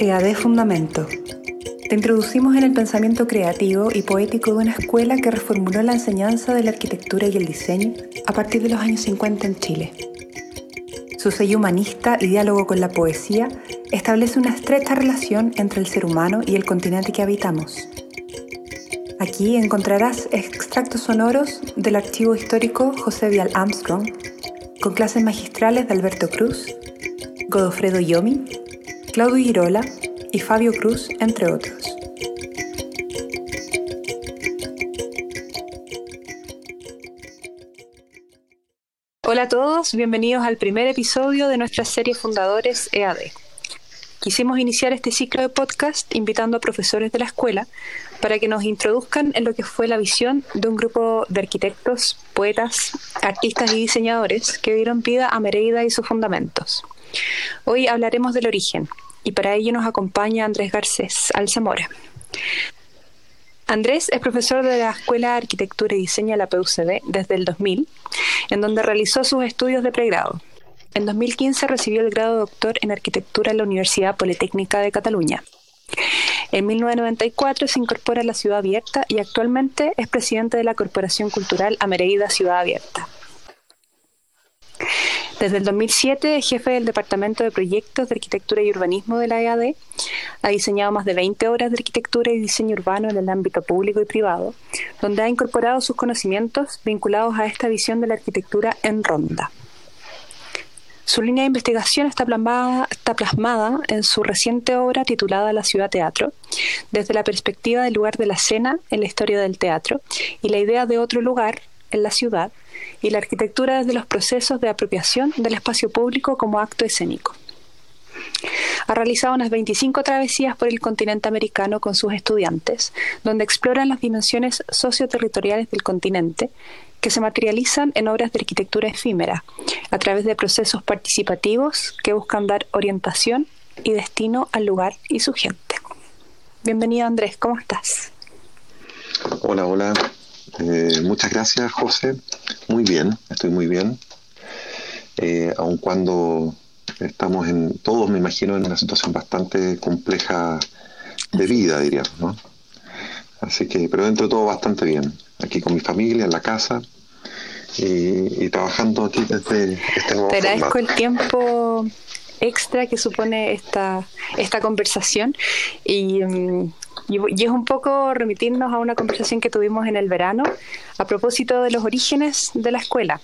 EAD Fundamento. Te introducimos en el pensamiento creativo y poético de una escuela que reformuló la enseñanza de la arquitectura y el diseño a partir de los años 50 en Chile. Su sello humanista y diálogo con la poesía establece una estrecha relación entre el ser humano y el continente que habitamos. Aquí encontrarás extractos sonoros del archivo histórico José Vial Armstrong, con clases magistrales de Alberto Cruz, Godofredo Yomi, Claudio Girola y Fabio Cruz, entre otros. Hola a todos, bienvenidos al primer episodio de nuestra serie Fundadores EAD. Quisimos iniciar este ciclo de podcast invitando a profesores de la escuela para que nos introduzcan en lo que fue la visión de un grupo de arquitectos, poetas, artistas y diseñadores que dieron vida a Mereida y sus fundamentos. Hoy hablaremos del origen y para ello nos acompaña Andrés Garcés Alzamora. Andrés es profesor de la Escuela de Arquitectura y Diseño de la PUCD desde el 2000, en donde realizó sus estudios de pregrado. En 2015 recibió el grado de doctor en arquitectura en la Universidad Politécnica de Cataluña. En 1994 se incorpora a la Ciudad Abierta y actualmente es presidente de la Corporación Cultural Amereida Ciudad Abierta. Desde el 2007 es jefe del Departamento de Proyectos de Arquitectura y Urbanismo de la EAD. Ha diseñado más de 20 obras de arquitectura y diseño urbano en el ámbito público y privado, donde ha incorporado sus conocimientos vinculados a esta visión de la arquitectura en ronda. Su línea de investigación está plasmada, está plasmada, en su reciente obra titulada La ciudad teatro, desde la perspectiva del lugar de la escena en la historia del teatro y la idea de otro lugar en la ciudad y la arquitectura desde los procesos de apropiación del espacio público como acto escénico. Ha realizado unas 25 travesías por el continente americano con sus estudiantes, donde exploran las dimensiones socioterritoriales del continente que se materializan en obras de arquitectura efímera, a través de procesos participativos que buscan dar orientación y destino al lugar y su gente. Bienvenido Andrés, ¿cómo estás? Hola, hola, eh, muchas gracias, José. Muy bien, estoy muy bien. Eh, aun cuando estamos en, todos me imagino, en una situación bastante compleja de vida, diríamos, ¿no? Así que, pero dentro de todo bastante bien. Aquí con mi familia, en la casa, y, trabajando aquí desde este nuevo Te agradezco el tiempo extra que supone esta, esta conversación y, mm, y, es un poco remitirnos a una conversación que tuvimos en el verano a propósito de los orígenes de la escuela.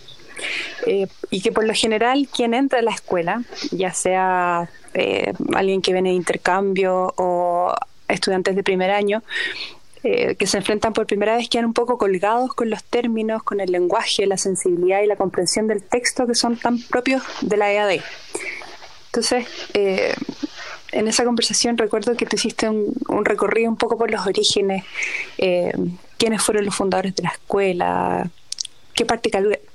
Eh, y que por lo general quien entra a la escuela, ya sea eh, alguien que viene de intercambio o estudiantes de primer año, eh, que se enfrentan por primera vez quedan un poco colgados con los términos, con el lenguaje, la sensibilidad y la comprensión del texto que son tan propios de la EAD. Entonces, en esa conversación recuerdo que tú hiciste un, recorrido un poco por los orígenes, eh, quiénes fueron los fundadores de la escuela, qué,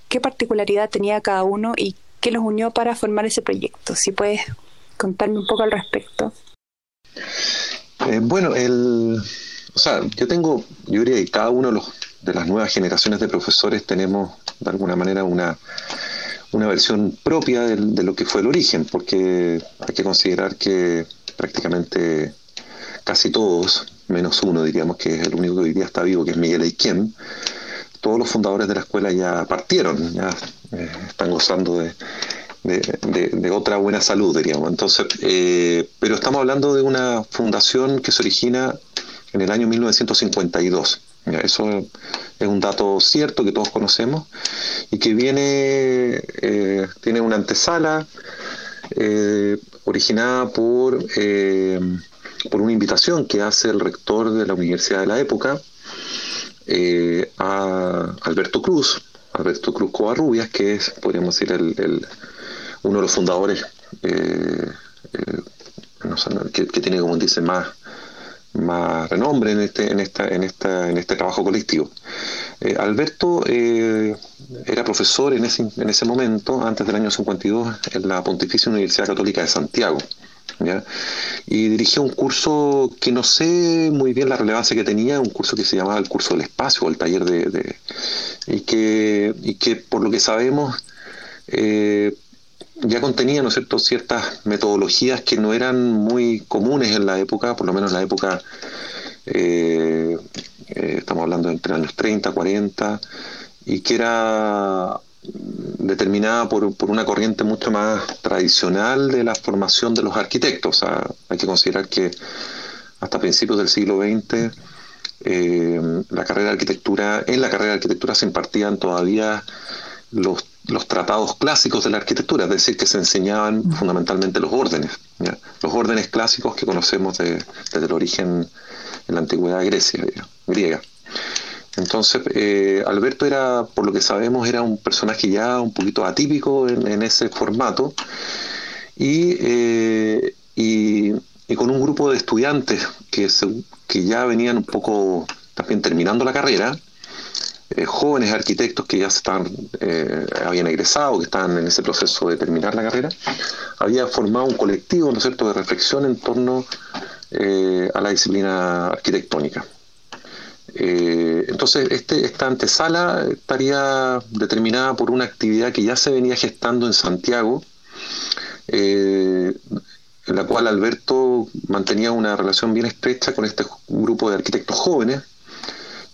qué particularidad tenía cada uno y qué los unió para formar ese proyecto. Si puedes contarme un poco al respecto. Eh, bueno, el, o sea, yo tengo, yo diría que cada uno de, los, de las nuevas generaciones de profesores tenemos de alguna manera una una versión propia de, lo que fue el origen, porque hay que considerar que prácticamente casi todos, menos uno diríamos que es el único que hoy día está vivo, que es Miguel Eiquem, todos los fundadores de la escuela ya partieron, ya eh, están gozando de, de, otra buena salud, diríamos. Entonces, eh, pero estamos hablando de una fundación que se origina en el año 1952. Eso es un dato cierto que todos conocemos y que viene, eh, tiene una antesala eh, originada por, eh, por una invitación que hace el rector de la universidad de la época a Alberto Cruz, Alberto Cruz Covarrubias, que es, podríamos decir, el, uno de los fundadores que, que, tiene, como dice, más más renombre en este, en esta, en esta, en este trabajo colectivo. Eh, Alberto eh, era profesor en ese, en ese momento, antes del año 52, en la Pontificia Universidad Católica de Santiago. Y dirigió un curso que no sé muy bien la relevancia que tenía, un curso que se llamaba el curso del espacio o el taller de... y, que, y que por lo que sabemos eh, ya contenía, ¿no es cierto?, ciertas metodologías que no eran muy comunes en la época, por lo menos en la época, eh, eh, estamos hablando de entre años 30, 40, y que era determinada por, por, una corriente mucho más tradicional de la formación de los arquitectos. Hay que considerar que hasta principios del siglo XX eh, la carrera de arquitectura, en la carrera de arquitectura se impartían todavía los, los tratados clásicos de la arquitectura, es decir, que se enseñaban fundamentalmente los órdenes, los órdenes clásicos que conocemos desde el origen en la antigüedad Grecia, griega. Entonces, eh, Alberto era, por lo que sabemos, era un personaje ya un poquito atípico en, ese formato eh, y, y, con un grupo de estudiantes que, que ya venían un poco también terminando la carrera, eh, jóvenes arquitectos que ya se estaban, habían egresado, que estaban en ese proceso de terminar la carrera, había formado un colectivo, ¿no es de reflexión en torno a la disciplina arquitectónica. Eh, entonces, este, esta antesala estaría determinada por una actividad que ya se venía gestando en Santiago, eh, en la cual Alberto mantenía una relación bien estrecha con este grupo de arquitectos jóvenes,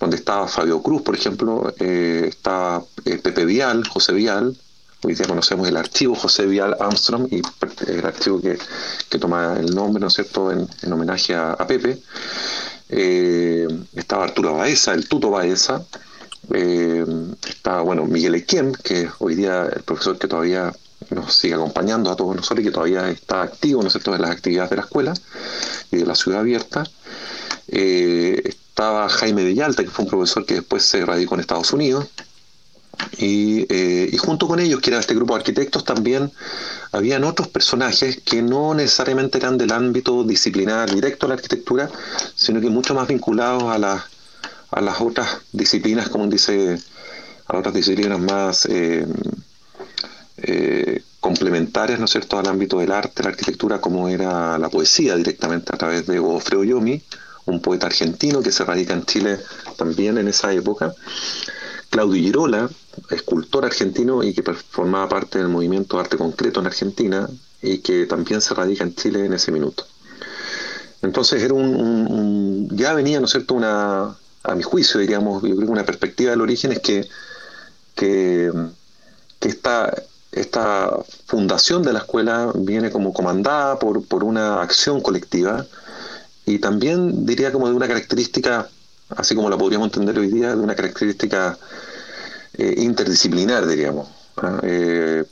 donde estaba Fabio Cruz, por ejemplo, eh, estaba Pepe Vial, José Vial, hoy día conocemos el archivo José Vial Armstrong, y el archivo que, toma el nombre, ¿no es cierto?, en, homenaje a Pepe. Eh, estaba Arturo Baeza, el Tuto Baeza, eh, estaba, bueno, Miguel Equiem, que hoy día el profesor que todavía nos sigue acompañando a todos nosotros y que todavía está activo, ¿no en las actividades de la escuela y de la ciudad abierta. Eh, estaba Jaime Villalta, que fue un profesor que después se radicó en Estados Unidos. Y, y junto con ellos, que era este grupo de arquitectos, también habían otros personajes que no necesariamente eran del ámbito disciplinar directo a la arquitectura, sino que mucho más vinculados a, a las otras disciplinas, como dice, a otras disciplinas más eh, eh, complementarias, ¿no es cierto?, al ámbito del arte, la arquitectura, como era la poesía directamente a través de Godofredo Yomi, un poeta argentino que se radica en Chile también en esa época. Claudio Girola, escultor argentino y que formaba parte del movimiento Arte Concreto en Argentina y que también se radica en Chile en ese minuto. Entonces era un, ya venía, ¿no es cierto?, una, a mi juicio, diríamos, yo creo que una perspectiva del origen es que, que, esta, esta fundación de la escuela viene como comandada por, por una acción colectiva y también diría como de una característica, así como la podríamos entender hoy día, de una característica eh, interdisciplinar, diríamos, ¿ah? eh,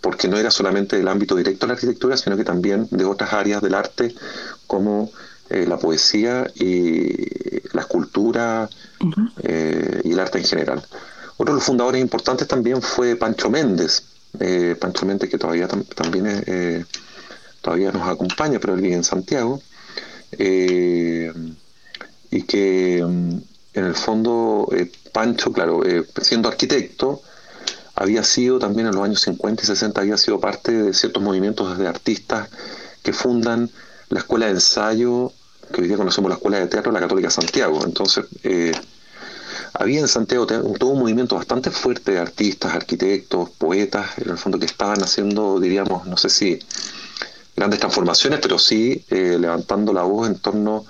porque no era solamente del ámbito directo de la arquitectura, sino que también de otras áreas del arte como eh, la poesía y la escultura y el arte en general. Otro de los fundadores importantes también fue Pancho Méndez, Pancho Méndez que todavía también todavía nos acompaña, pero él vive en Santiago, y que mm, en el fondo Pancho, claro, eh, siendo arquitecto, había sido también en los años 50 y 60, había sido parte de ciertos movimientos de artistas que fundan la escuela de ensayo, que hoy día conocemos la escuela de teatro, la Católica Santiago. Entonces, eh, había en Santiago todo un movimiento bastante fuerte de artistas, arquitectos, poetas, en el fondo que estaban haciendo, diríamos, no sé si grandes transformaciones, pero sí eh, levantando la voz en torno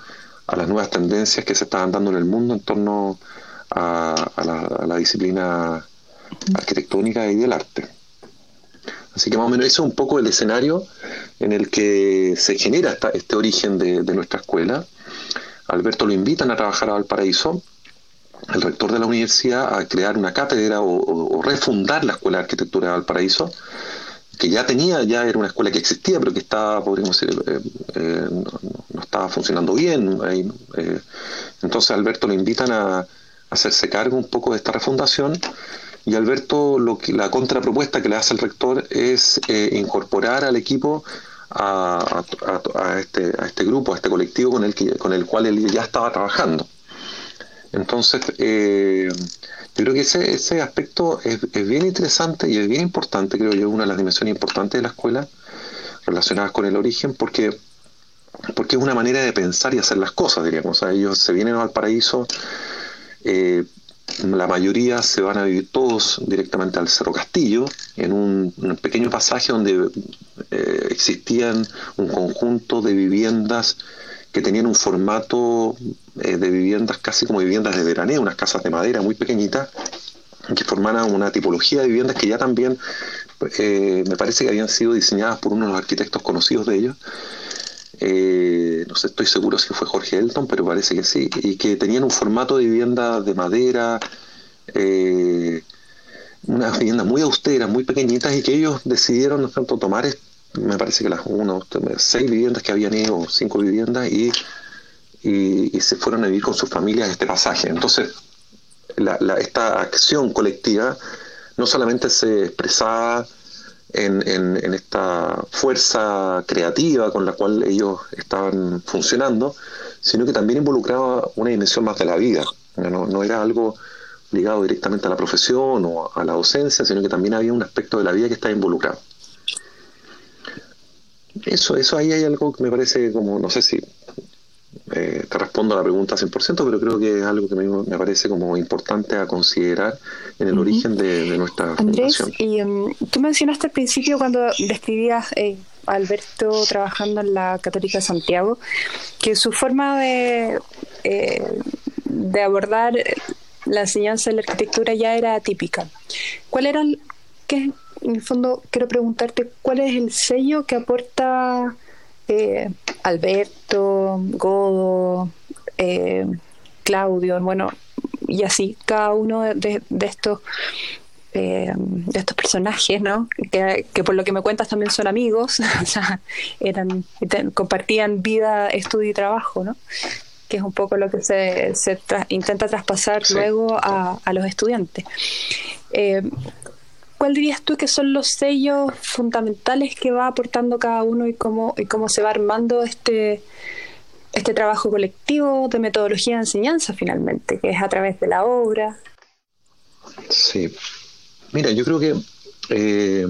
a las nuevas tendencias que se estaban dando en el mundo, en torno a, la, disciplina arquitectónica y del arte. Así que más o menos eso es un poco el escenario en el que se genera este origen de, nuestra escuela. Alberto lo invitan a trabajar a Valparaíso, el rector de la universidad a crear una cátedra o, refundar la Escuela de Arquitectura de Valparaíso, que ya tenía, ya era una escuela que existía, pero que estaba, podríamos decir, eh, eh, no, estaba funcionando bien. Eh, entonces Alberto lo invitan a, hacerse cargo un poco de esta refundación y Alberto lo que la contrapropuesta que le hace el rector es incorporar al equipo a, este, a este grupo, a este colectivo con el, que, con el cual él ya estaba trabajando. Entonces, creo que ese, ese aspecto es, bien interesante y es bien importante, creo yo, una de las dimensiones importantes de la escuela relacionadas con el origen, porque porque es una manera de pensar y hacer las cosas, diríamos. ellos se vienen al paraíso eh, la mayoría se van a vivir todos directamente al Cerro Castillo, en un, pequeño pasaje donde eh, existían un conjunto de viviendas que tenían un formato eh, de viviendas casi como viviendas de veraneo, unas casas de madera muy pequeñitas, que formaban una tipología de viviendas que ya también eh, me parece que habían sido diseñadas por uno de los arquitectos conocidos de ellos. Eh, no sé, estoy seguro si fue Jorge Elton, pero parece que sí, y que tenían un formato de vivienda de madera, unas viviendas muy austeras, muy pequeñitas, y que ellos decidieron, no tanto, tomar, me parece que las uno, seis viviendas que habían ido, cinco viviendas, y y, se fueron a vivir con sus familias este pasaje. Entonces, esta acción colectiva no solamente se expresaba en, en, esta fuerza creativa con la cual ellos estaban funcionando, sino que también involucraba una dimensión más de la vida. No, no era algo ligado directamente a la profesión o a la docencia, sino que también había un aspecto de la vida que estaba involucrado. Eso, eso ahí hay algo que me parece como, no sé si eh, te respondo a la pregunta 100%, pero creo que es algo que me, me parece como importante a considerar en el origen de, nuestra Andrés, y em, tú mencionaste al principio cuando describías eh, a Alberto trabajando en la Católica de Santiago, que su forma de, eh, de abordar la enseñanza de la arquitectura ya era típica. ¿Cuál era el, que en el fondo quiero preguntarte, cuál es el sello que aporta eh, Alberto, Godo, eh, Claudio, bueno, y así, cada uno de, estos eh, de estos personajes, ¿no? Que, por lo que me cuentas también son amigos, o sea, eran, compartían vida, estudio y trabajo, ¿no? Que es un poco lo que se, intenta traspasar luego a, a, los estudiantes. ¿Cuál dirías tú que son los sellos fundamentales que va aportando cada uno y cómo, y cómo se va armando este, este trabajo colectivo de metodología de enseñanza finalmente, que es a través de la obra? Sí, mira, yo creo que, eh,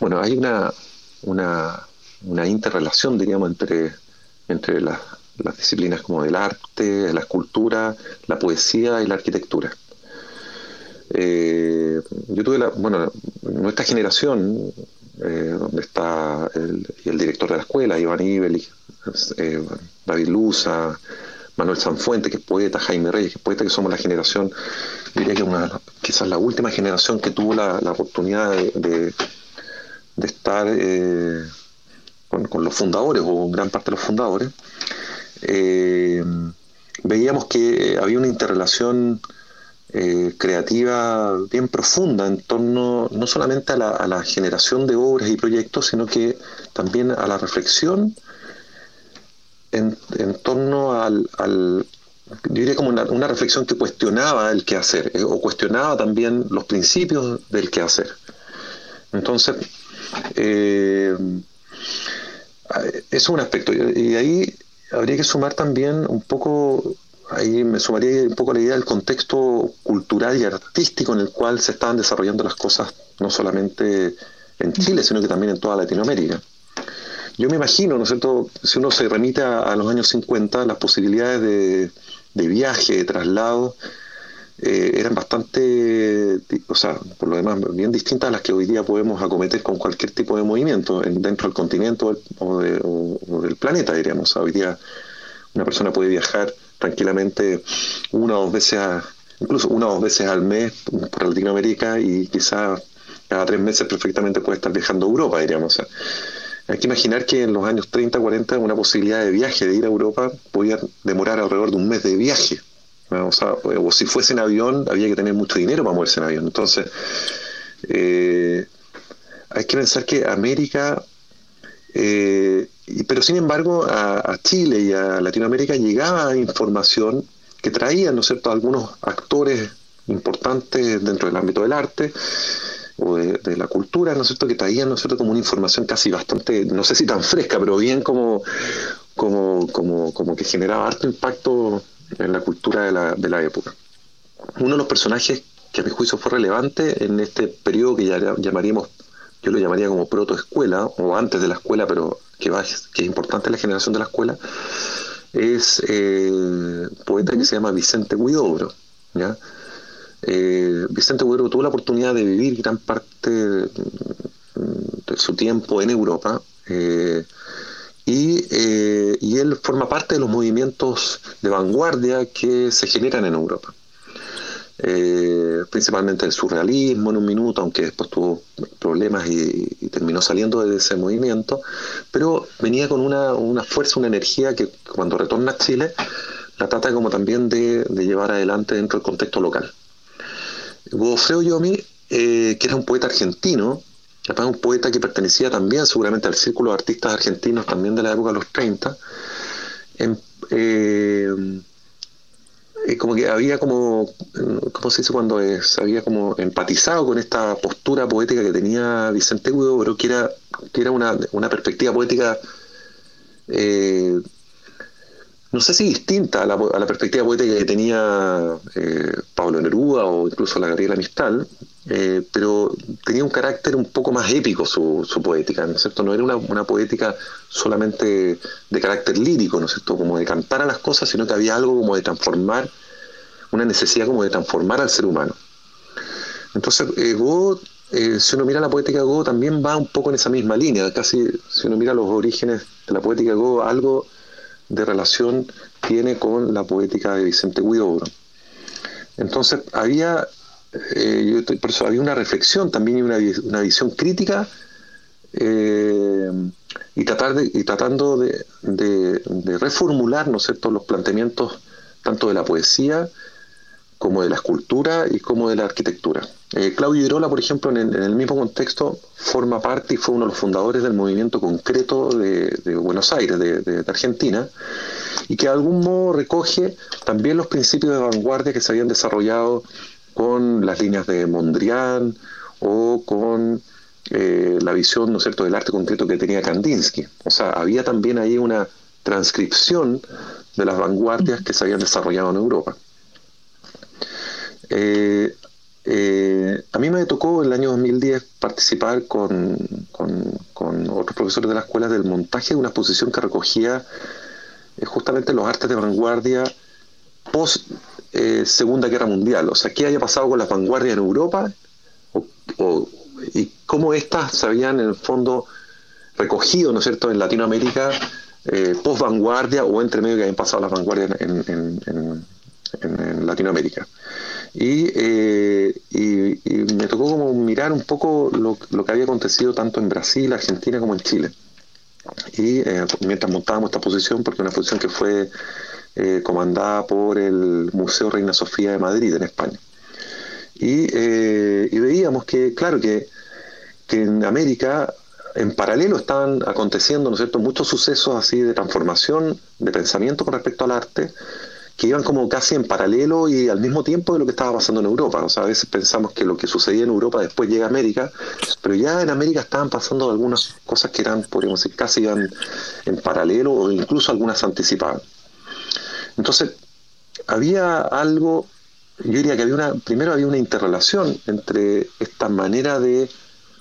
bueno, hay una, una, una, interrelación, diríamos, entre, entre las, las disciplinas como el arte, la escultura, la poesía y la arquitectura. Eh, yo tuve la, bueno, nuestra generación, eh, donde está el, director de la escuela, Iván Ibel, eh, David Luza, Manuel Sanfuente, que es poeta, Jaime Reyes, que es poeta, que somos la generación, diría que una, quizás la última generación que tuvo la, oportunidad de, de, estar eh, con, los fundadores, o gran parte de los fundadores, veíamos que había una interrelación eh, creativa bien profunda en torno no solamente a la, generación de obras y proyectos, sino que también a la reflexión en, torno al, yo diría como una, reflexión que cuestionaba el quehacer hacer eh, o cuestionaba también los principios del quehacer. Entonces, eh, es un aspecto. Y ahí habría que sumar también un poco ahí me sumaría un poco la idea del contexto cultural y artístico en el cual se estaban desarrollando las cosas, no solamente en Chile, sino que también en toda Latinoamérica. Yo me imagino, ¿no es cierto?, si uno se remite a, los años 50, las posibilidades de, viaje, de traslado, eh, eran bastante, o sea, por lo demás, bien distintas a las que hoy día podemos acometer con cualquier tipo de movimiento dentro del continente o, del planeta, diríamos. hoy día una persona puede viajar tranquilamente una o dos veces, incluso una o dos veces al mes por Latinoamérica y quizás cada tres meses perfectamente puede estar viajando a Europa, diríamos. hay que imaginar que en los años 30, 40 una posibilidad de viaje, de ir a Europa, podía demorar alrededor de un mes de viaje. O, si fuese en avión, había que tener mucho dinero para moverse en avión. Entonces, eh, hay que pensar que América eh, pero sin embargo, a, Chile y a Latinoamérica llegaba información que traían, ¿no es cierto?, algunos actores importantes dentro del ámbito del arte o de, la cultura, ¿no es cierto?, que traían, ¿no es cierto?, como una información casi bastante, no sé si tan fresca, pero bien como, como, como, como que generaba harto impacto en la cultura de la, de la época. Uno de los personajes que a mi juicio fue relevante en este periodo que ya llamaríamos yo lo llamaría como protoescuela, o antes de la escuela, pero que, va, que es importante la generación de la escuela, es eh, un poeta que se llama Vicente Huidobro. ¿ya? Eh, Vicente Huidobro tuvo la oportunidad de vivir gran parte de, su tiempo en Europa eh, eh, y, él forma parte de los movimientos de vanguardia que se generan en Europa. Principalmente el surrealismo en un minuto, aunque después tuvo problemas y, terminó saliendo de ese movimiento, pero venía con una, una, fuerza, una energía que cuando retorna a Chile la trata como también de, llevar adelante dentro del contexto local. Godofredo Yomi, eh, que era un poeta argentino, un poeta que pertenecía también seguramente al círculo de artistas argentinos también de la época de los 30, eh, eh, como que había como, ¿cómo se dice cuando se había como empatizado con esta postura poética que tenía Vicente Hugo, pero que era, que era una, una perspectiva poética no sé si distinta a la, perspectiva poética que tenía eh, Pablo Neruda o incluso la Gabriela Mistral, eh, pero tenía un carácter un poco más épico su, poética, ¿no es cierto? No era una, poética solamente de carácter lírico, ¿no es cierto? Como de cantar a las cosas, sino que había algo como de transformar, una necesidad como de transformar al ser humano. Entonces, eh, eh si uno mira la poética de Go, también va un poco en esa misma línea, casi si uno mira los orígenes de la poética de Go, algo de relación tiene con la poética de Vicente Huidobro. Entonces había, eh, por eso había una reflexión también y una, una visión crítica eh, y, tratar de, y tratando de, de, reformular ¿no los planteamientos tanto de la poesía como de la escultura y como de la arquitectura. Eh, Claudio Irola, por ejemplo, en el, mismo contexto, forma parte y fue uno de los fundadores del movimiento concreto de, Buenos Aires, de, Argentina, y que de algún modo recoge también los principios de vanguardia que se habían desarrollado con las líneas de Mondrian o con eh, la visión ¿no es cierto? del arte concreto que tenía Kandinsky. O sea, había también ahí una transcripción de las vanguardias que se habían desarrollado en Europa. Eh, eh, a mí me tocó en el año 2010 participar con, otros profesores de la escuela del montaje de una exposición que recogía justamente los artes de vanguardia post Segunda Guerra Mundial. O sea, qué haya pasado con las vanguardias en Europa y cómo éstas se habían en el fondo recogido, ¿no es cierto?, en Latinoamérica post vanguardia o entre medio que habían pasado las vanguardias en Latinoamérica. Eh, y, me tocó como mirar un poco lo, que había acontecido tanto en Brasil, Argentina como en Chile. Y eh, mientras montábamos esta posición, porque una posición que fue eh, comandada por el Museo Reina Sofía de Madrid, en España. Y, veíamos que, claro, que, que en América en paralelo estaban aconteciendo, ¿no es cierto?, muchos sucesos así de transformación de pensamiento con respecto al arte, que iban como casi en paralelo y al mismo tiempo de lo que estaba pasando en Europa. O sea, a veces pensamos que lo que sucedía en Europa después llega a América, pero ya en América estaban pasando algunas cosas que eran, podríamos decir, casi iban en paralelo o incluso algunas anticipaban. Entonces, había algo, yo diría que había una, primero había una interrelación entre esta manera de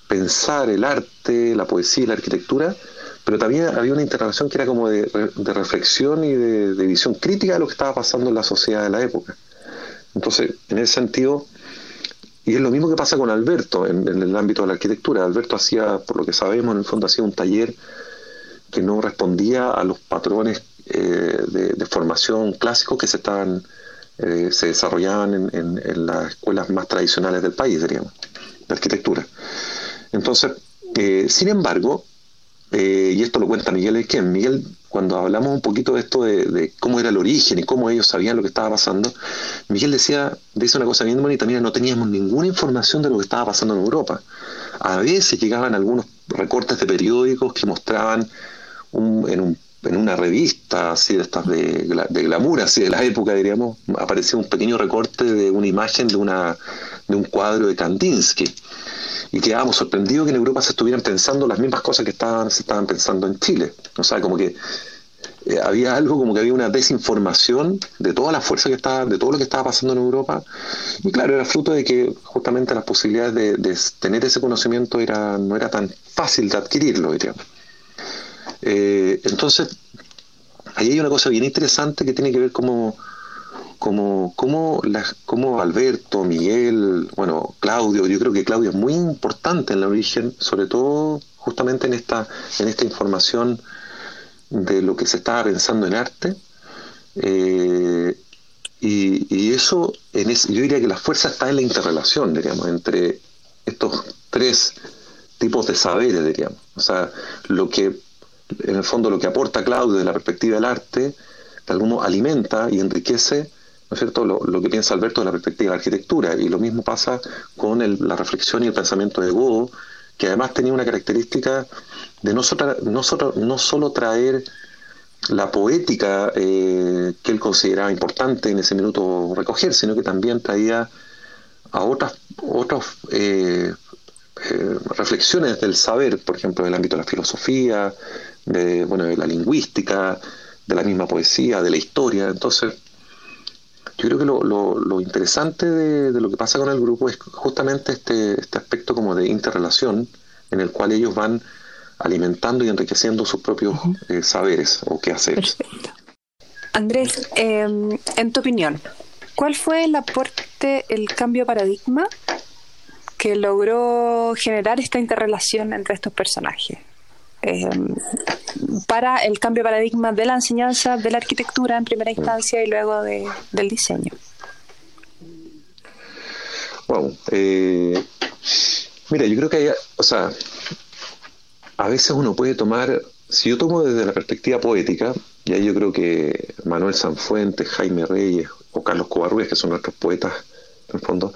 pensar el arte, la poesía y la arquitectura, pero también había una interrelación que era como de, reflexión y de, visión crítica de lo que estaba pasando en la sociedad de la época. Entonces, en ese sentido, y es lo mismo que pasa con Alberto en, el ámbito de la arquitectura. Alberto hacía, por lo que sabemos, en el fondo hacía un taller que no respondía a los patrones eh, de, formación clásicos que se estaban eh, se desarrollaban en, las escuelas más tradicionales del país, diríamos, de arquitectura. Entonces, eh, sin embargo, y esto lo cuenta Miguel Esquén. Miguel, cuando hablamos un poquito de esto de, cómo era el origen y cómo ellos sabían lo que estaba pasando, Miguel decía, dice una cosa bien bonita, mira, no teníamos ninguna información de lo que estaba pasando en Europa. A veces llegaban algunos recortes de periódicos que mostraban en, una revista así de estas de, de glamour, así de la época, diríamos, aparecía un pequeño recorte de una imagen de, una, de un cuadro de Kandinsky y quedábamos sorprendidos que en Europa se estuvieran pensando las mismas cosas que estaban, se estaban pensando en Chile. O sea, como que eh, había algo como que había una desinformación de toda la fuerza que estaba, de todo lo que estaba pasando en Europa. Y claro, era fruto de que justamente las posibilidades de, tener ese conocimiento era, no era tan fácil de adquirirlo, diríamos. Eh, entonces, ahí hay una cosa bien interesante que tiene que ver como como, como, como Alberto, Miguel, bueno, Claudio, yo creo que Claudio es muy importante en la origen, sobre todo justamente en esta, en esta información de lo que se estaba pensando en arte. Eh, y, eso, en yo diría que la fuerza está en la interrelación, diríamos, entre estos tres tipos de saberes, diríamos. O sea, lo que, en el fondo, lo que aporta Claudio de la perspectiva del arte, de algún modo alimenta y enriquece ¿no es cierto?, lo, que piensa Alberto de la perspectiva de la arquitectura. Y lo mismo pasa con la reflexión y el pensamiento de Godot, que además tenía una característica de no, no, no solo traer la poética eh, que él consideraba importante en ese minuto recoger, sino que también traía a otras, otras eh, eh, reflexiones del saber, por ejemplo, del ámbito de la filosofía, de, bueno, de la lingüística, de la misma poesía, de la historia. Entonces, yo creo que lo, lo, interesante de, lo que pasa con el grupo es justamente este, este aspecto como de interrelación en el cual ellos van alimentando y enriqueciendo sus propios eh, saberes o quehaceres. Perfecto. Andrés, em, en tu opinión, ¿cuál fue el aporte, el cambio de paradigma que logró generar esta interrelación entre estos personajes? Em, para el cambio de paradigma de la enseñanza de la arquitectura en primera instancia y luego de, del diseño. Bueno, eh, mira, yo creo que hay, o sea, a veces uno puede tomar, si yo tomo desde la perspectiva poética, y ahí yo creo que Manuel Sanfuentes, Jaime Reyes o Carlos Covarrubias, que son nuestros poetas, en el fondo,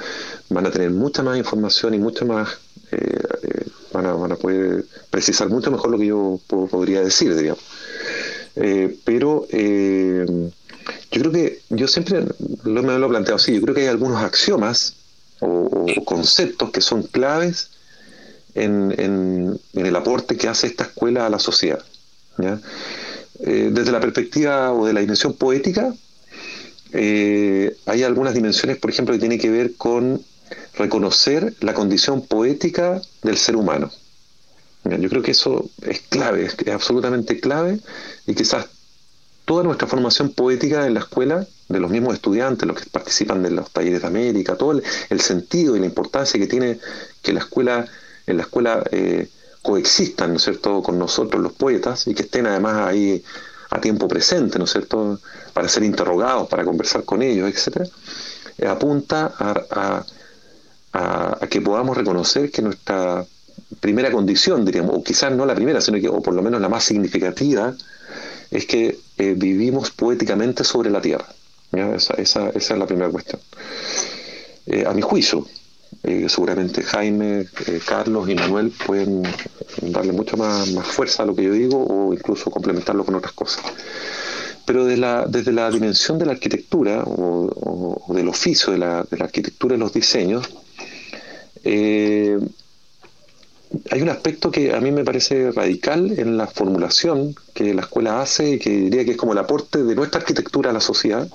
van a tener mucha más información y mucha más, eh, eh, van, a, van, a, poder precisar mucho mejor lo que yo podría decir, digamos. Eh, pero yo creo que, yo siempre lo, me lo he planteado así, yo creo que hay algunos axiomas o conceptos que son claves en, el aporte que hace esta escuela a la sociedad. Eh, desde la perspectiva o de la dimensión poética, eh, hay algunas dimensiones, por ejemplo, que tienen que ver con reconocer la condición poética del ser humano. Yo creo que eso es clave, es, absolutamente clave y quizás toda nuestra formación poética en la escuela, de los mismos estudiantes, los que participan de los talleres de América, todo el sentido y la importancia que tiene que la escuela en la escuela eh, coexistan, ¿no es cierto?, con nosotros los poetas y que estén además ahí a tiempo presente, ¿no es cierto?, para ser interrogados, para conversar con ellos, etcétera, eh, apunta a, que podamos reconocer que nuestra primera condición, diríamos, o quizás no la primera, sino que, o por lo menos la más significativa, es que eh, vivimos poéticamente sobre la tierra. Esa, es la primera cuestión. a mi juicio, eh, seguramente Jaime, eh, Carlos y Manuel pueden darle mucho más, fuerza a lo que yo digo o incluso complementarlo con otras cosas. Pero desde la, desde la dimensión de la arquitectura o, del oficio de la, arquitectura y los diseños, eh, hay un aspecto que a mí me parece radical en la formulación que la escuela hace y que diría que es como el aporte de nuestra arquitectura a la sociedad,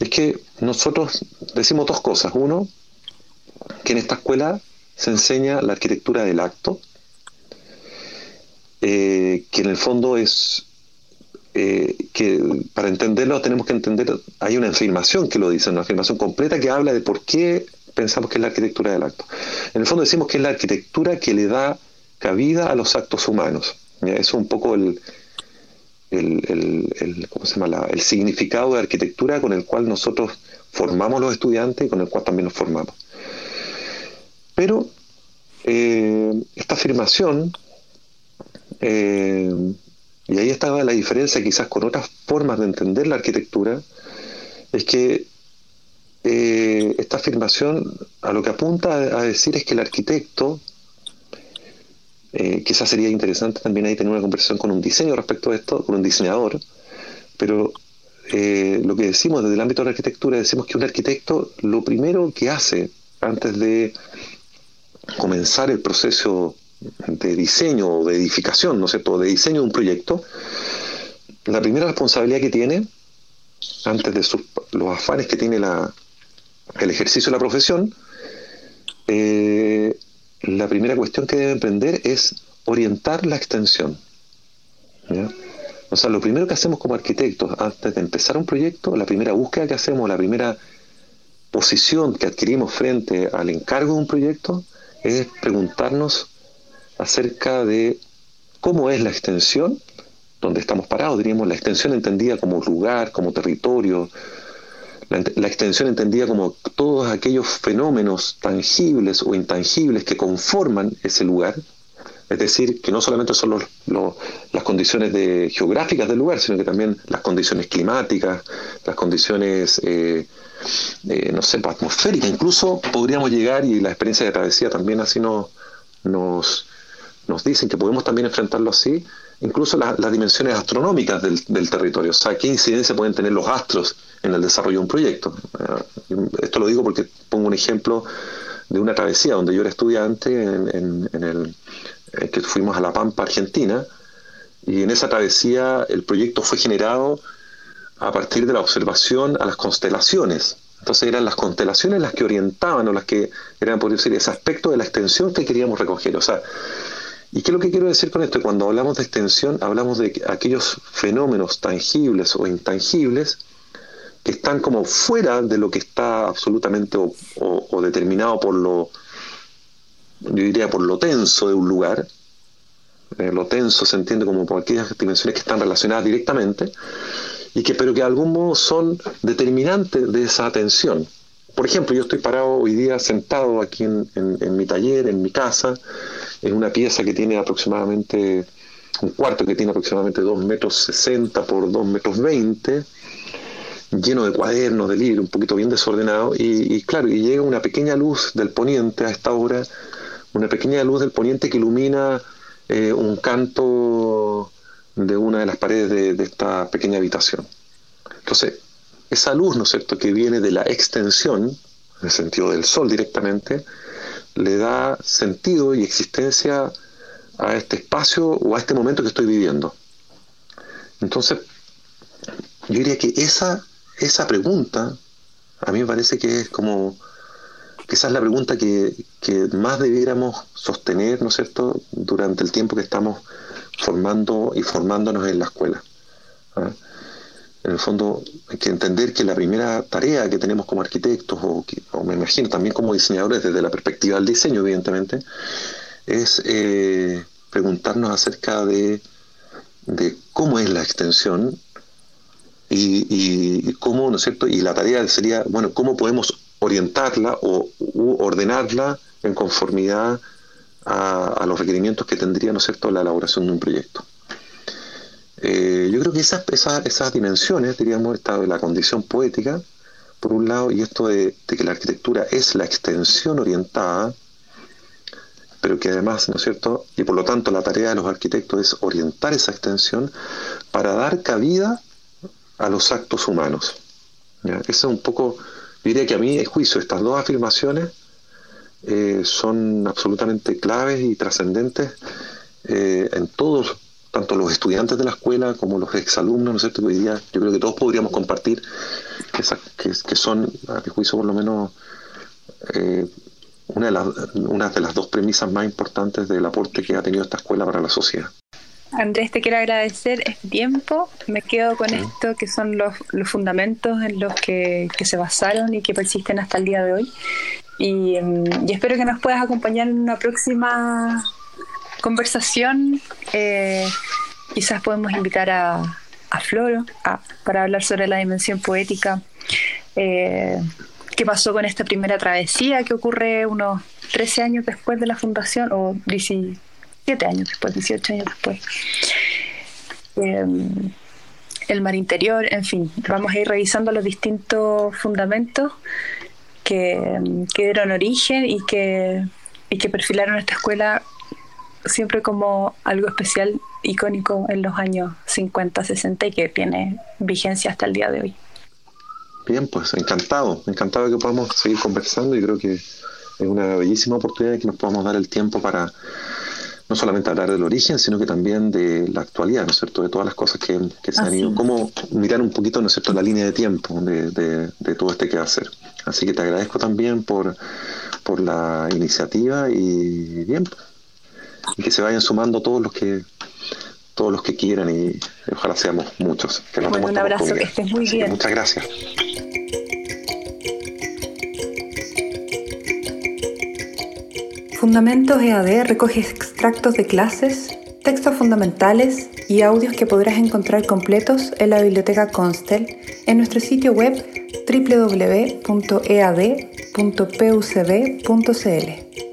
es que nosotros decimos dos cosas. Uno, que en esta escuela se enseña la arquitectura del acto, eh, que en el fondo es eh, que para entenderlo tenemos que entender, hay una afirmación que lo dice, una afirmación completa que habla de por qué pensamos que es la arquitectura del acto. En el fondo decimos que es la arquitectura que le da cabida a los actos humanos. Es un poco el, el, ¿cómo se llama? el significado de arquitectura con el cual nosotros formamos los estudiantes y con el cual también nos formamos. Pero eh, esta afirmación, eh, y ahí estaba la diferencia quizás con otras formas de entender la arquitectura, es que eh, esta afirmación a lo que apunta a, decir es que el arquitecto, quizás sería interesante también ahí tener una conversación con un diseño respecto a esto, con un diseñador, pero lo que decimos desde el ámbito de la arquitectura, decimos que un arquitecto lo primero que hace antes de comenzar el proceso de diseño o de edificación, ¿no es cierto?, de diseño de un proyecto, la primera responsabilidad que tiene, antes de los afanes que tiene la, el ejercicio de la profesión, eh, la primera cuestión que debe emprender es orientar la extensión. O sea, lo primero que hacemos como arquitectos antes de empezar un proyecto, la primera búsqueda que hacemos, la primera posición que adquirimos frente al encargo de un proyecto, es preguntarnos acerca de cómo es la extensión donde estamos parados, diríamos, la extensión entendida como lugar, como territorio, la, extensión entendida como todos aquellos fenómenos tangibles o intangibles que conforman ese lugar, es decir, que no solamente son las condiciones de, geográficas del lugar, sino que también las condiciones climáticas, las condiciones, eh, eh, no sé, atmosféricas. Incluso podríamos llegar, y la experiencia de travesía también así nos, nos, nos dicen que podemos también enfrentarlo así, incluso las dimensiones astronómicas del, territorio, o sea, qué incidencia pueden tener los astros en el desarrollo de un proyecto. Eh, esto lo digo porque pongo un ejemplo de una travesía donde yo era estudiante en, el eh, que fuimos a La Pampa, Argentina, y en esa travesía el proyecto fue generado a partir de la observación a las constelaciones. Entonces eran las constelaciones las que orientaban o las que eran, por decir, ese aspecto de la extensión que queríamos recoger. O sea, ¿Y qué es lo que quiero decir con esto? Cuando hablamos de extensión, hablamos de aquellos fenómenos tangibles o intangibles que están como fuera de lo que está absolutamente o, determinado por lo, yo diría, por lo tenso de un lugar. Eh, lo tenso se entiende como por aquellas dimensiones que están relacionadas directamente, y que, pero que de algún modo son determinantes de esa atención. Por ejemplo, yo estoy parado hoy día sentado aquí en mi taller, en mi casa, en una pieza que tiene aproximadamente, un cuarto que tiene aproximadamente 2 metros 60 por 2 metros 20, lleno de cuadernos, de libros, un poquito bien desordenado, y, claro, y llega una pequeña luz del poniente a esta hora, una pequeña luz del poniente que ilumina eh, un canto de una de las paredes de, de, esta pequeña habitación. Entonces, esa luz, ¿no es cierto?, que viene de la extensión, en el sentido del sol directamente, le da sentido y existencia a este espacio o a este momento que estoy viviendo. Entonces, yo diría que esa, esa pregunta, a mí me parece que es como, que es la pregunta que, más debiéramos sostener, ¿no es cierto?, durante el tiempo que estamos formando y formándonos en la escuela. ¿ah? En el fondo hay que entender que la primera tarea que tenemos como arquitectos, o, me imagino también como diseñadores desde la perspectiva del diseño, evidentemente, es eh, preguntarnos acerca de, de, cómo es la extensión y, cómo, ¿no es cierto? Y la tarea sería, bueno, cómo podemos orientarla o ordenarla en conformidad a, a, los requerimientos que tendría, ¿no es cierto?, la elaboración de un proyecto. Eh, yo creo que esas, esas, dimensiones, diríamos, esta de la condición poética, por un lado, y esto de, que la arquitectura es la extensión orientada, pero que además, ¿no es cierto? Y por lo tanto la tarea de los arquitectos es orientar esa extensión para dar cabida a los actos humanos. ¿ya? Eso es un poco, diría que a mí, el juicio, estas dos afirmaciones eh, son absolutamente claves y trascendentes eh, en todos tanto los estudiantes de la escuela como los exalumnos, ¿no es cierto? hoy día yo creo que todos podríamos compartir que, que, son, a mi juicio por lo menos, eh, una, de las, una de las dos premisas más importantes del aporte que ha tenido esta escuela para la sociedad. Andrés, te quiero agradecer este tiempo. Me quedo con esto que son los, los fundamentos en los que, que, se basaron y que persisten hasta el día de hoy. Y, mm, y espero que nos puedas acompañar en una próxima conversación, eh, quizás podemos invitar a, a Floro para hablar sobre la dimensión poética. Eh, ¿Qué pasó con esta primera travesía que ocurre unos 13 años después de la fundación, o 17 años después, 18 años después? Eh, el mar interior, en fin, vamos a ir revisando los distintos fundamentos que, que dieron origen y que, y que perfilaron esta escuela siempre como algo especial, icónico en los años 50, 60 y que tiene vigencia hasta el día de hoy. Bien, pues encantado, encantado de que podamos seguir conversando y creo que es una bellísima oportunidad de que nos podamos dar el tiempo para no solamente hablar del origen, sino que también de la actualidad, ¿no es cierto?, de todas las cosas que, se han ido, cómo mirar un poquito, ¿no es cierto?, la línea de tiempo de, de, todo este quehacer. Así que te agradezco también por, por la iniciativa y bien, y que se vayan sumando todos los que todos los que quieran y ojalá seamos muchos. Que bueno, un abrazo, que estés muy bien. muchas gracias. Fundamentos EAD recoge extractos de clases, textos fundamentales y audios que podrás encontrar completos en la biblioteca Constel en nuestro sitio web www.ead.pucb.cl.